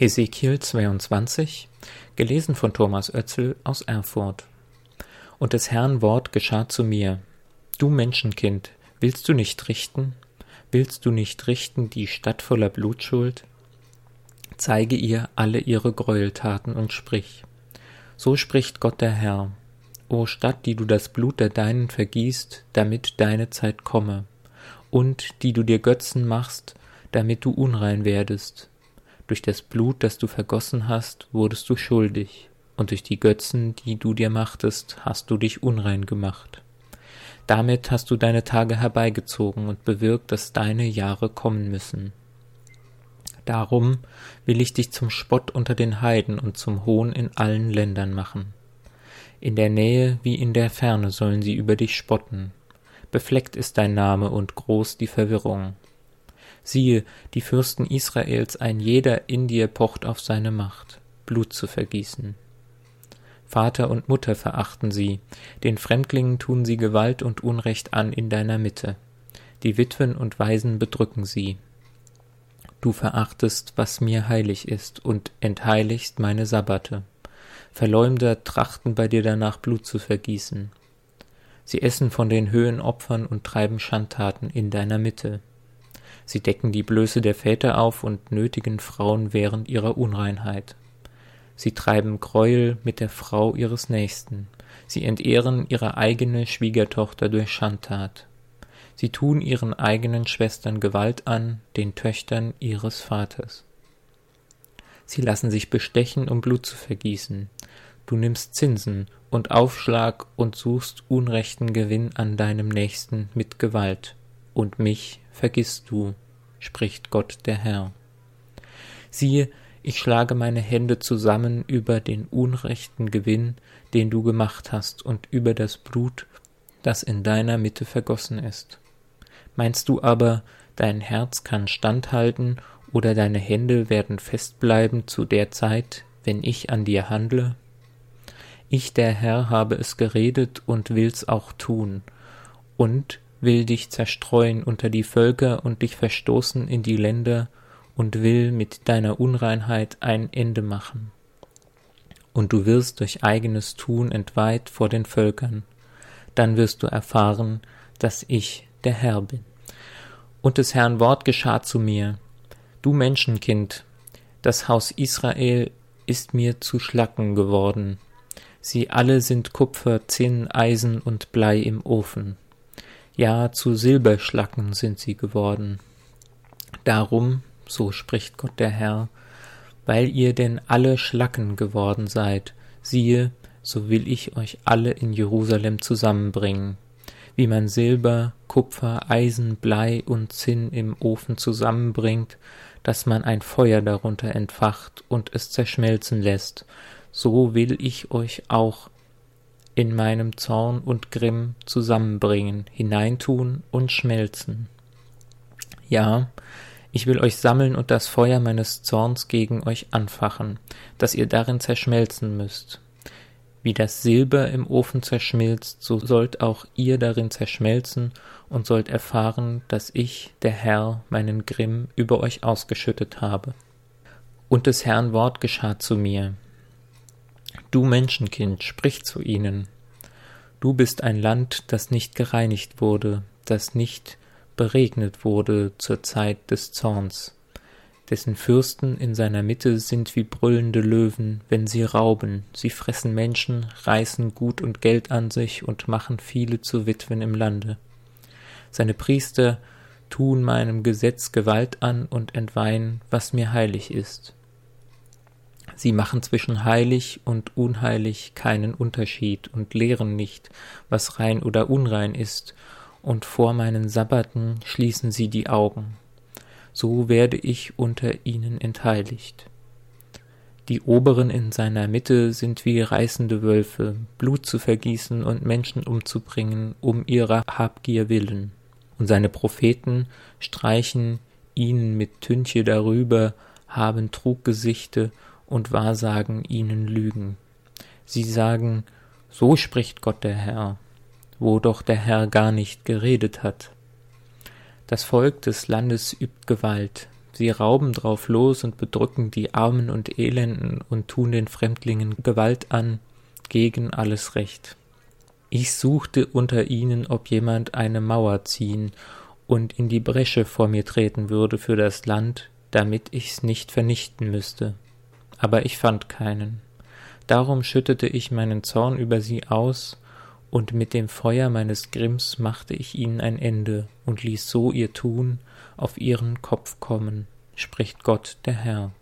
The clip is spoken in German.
Hesekiel 22, gelesen von Thomas Oetzel aus Erfurt. Und des Herrn Wort geschah zu mir. Du Menschenkind, willst du nicht richten? Willst du nicht richten die Stadt voller Blutschuld? Zeige ihr alle ihre Gräueltaten und sprich. So spricht Gott der Herr. O Stadt, die du das Blut der Deinen vergießt, damit deine Zeit komme, und die du dir Götzen machst, damit du unrein werdest, durch das Blut, das du vergossen hast, wurdest du schuldig, und durch die Götzen, die du dir machtest, hast du dich unrein gemacht. Damit hast du deine Tage herbeigezogen und bewirkt, dass deine Jahre kommen müssen. Darum will ich dich zum Spott unter den Heiden und zum Hohn in allen Ländern machen. In der Nähe wie in der Ferne sollen sie über dich spotten. Befleckt ist dein Name und groß die Verwirrung. Siehe, die Fürsten Israels, ein jeder in dir pocht auf seine Macht, Blut zu vergießen. Vater und Mutter verachten sie, den Fremdlingen tun sie Gewalt und Unrecht an in deiner Mitte, die Witwen und Waisen bedrücken sie. Du verachtest, was mir heilig ist, und entheiligst meine Sabbate. Verleumder trachten bei dir danach Blut zu vergießen. Sie essen von den Höhenopfern und treiben Schandtaten in deiner Mitte. Sie decken die Blöße der Väter auf und nötigen Frauen während ihrer Unreinheit. Sie treiben Gräuel mit der Frau ihres Nächsten. Sie entehren ihre eigene Schwiegertochter durch Schandtat. Sie tun ihren eigenen Schwestern Gewalt an, den Töchtern ihres Vaters. Sie lassen sich bestechen, um Blut zu vergießen. Du nimmst Zinsen und Aufschlag und suchst unrechten Gewinn an deinem Nächsten mit Gewalt und mich vergisst du, spricht Gott der Herr. Siehe, ich schlage meine Hände zusammen über den unrechten Gewinn, den du gemacht hast, und über das Blut, das in deiner Mitte vergossen ist. Meinst du aber, dein Herz kann standhalten oder deine Hände werden festbleiben zu der Zeit, wenn ich an dir handle? Ich, der Herr, habe es geredet und will's auch tun, und will dich zerstreuen unter die Völker und dich verstoßen in die Länder und will mit deiner Unreinheit ein Ende machen. Und du wirst durch eigenes Tun entweiht vor den Völkern. Dann wirst du erfahren, dass ich der Herr bin. Und des Herrn Wort geschah zu mir. Du Menschenkind, das Haus Israel ist mir zu Schlacken geworden. Sie alle sind Kupfer, Zinn, Eisen und Blei im Ofen ja zu Silberschlacken sind sie geworden. Darum, so spricht Gott der Herr, weil ihr denn alle Schlacken geworden seid, siehe, so will ich euch alle in Jerusalem zusammenbringen, wie man Silber, Kupfer, Eisen, Blei und Zinn im Ofen zusammenbringt, dass man ein Feuer darunter entfacht und es zerschmelzen lässt, so will ich euch auch in meinem Zorn und Grimm zusammenbringen, hineintun und schmelzen. Ja, ich will euch sammeln und das Feuer meines Zorns gegen euch anfachen, dass ihr darin zerschmelzen müsst. Wie das Silber im Ofen zerschmilzt, so sollt auch ihr darin zerschmelzen und sollt erfahren, dass ich, der Herr, meinen Grimm über euch ausgeschüttet habe. Und des Herrn Wort geschah zu mir, Du Menschenkind, sprich zu ihnen. Du bist ein Land, das nicht gereinigt wurde, das nicht beregnet wurde zur Zeit des Zorns, dessen Fürsten in seiner Mitte sind wie brüllende Löwen, wenn sie rauben, sie fressen Menschen, reißen Gut und Geld an sich und machen viele zu Witwen im Lande. Seine Priester tun meinem Gesetz Gewalt an und entweihen, was mir heilig ist. Sie machen zwischen heilig und unheilig keinen Unterschied und lehren nicht, was rein oder unrein ist, und vor meinen Sabbaten schließen sie die Augen. So werde ich unter ihnen entheiligt. Die Oberen in seiner Mitte sind wie reißende Wölfe, Blut zu vergießen und Menschen umzubringen, um ihrer Habgier willen. Und seine Propheten streichen ihnen mit Tünche darüber, haben Truggesichte und wahrsagen ihnen Lügen. Sie sagen, so spricht Gott der Herr, wo doch der Herr gar nicht geredet hat. Das Volk des Landes übt Gewalt, Sie rauben drauf los und bedrücken die Armen und Elenden und tun den Fremdlingen Gewalt an, gegen alles Recht. Ich suchte unter ihnen, ob jemand eine Mauer ziehen und in die Bresche vor mir treten würde für das Land, damit ich's nicht vernichten müsste. Aber ich fand keinen. Darum schüttete ich meinen Zorn über sie aus, und mit dem Feuer meines Grimms machte ich ihnen ein Ende und ließ so ihr Tun auf ihren Kopf kommen, spricht Gott der Herr.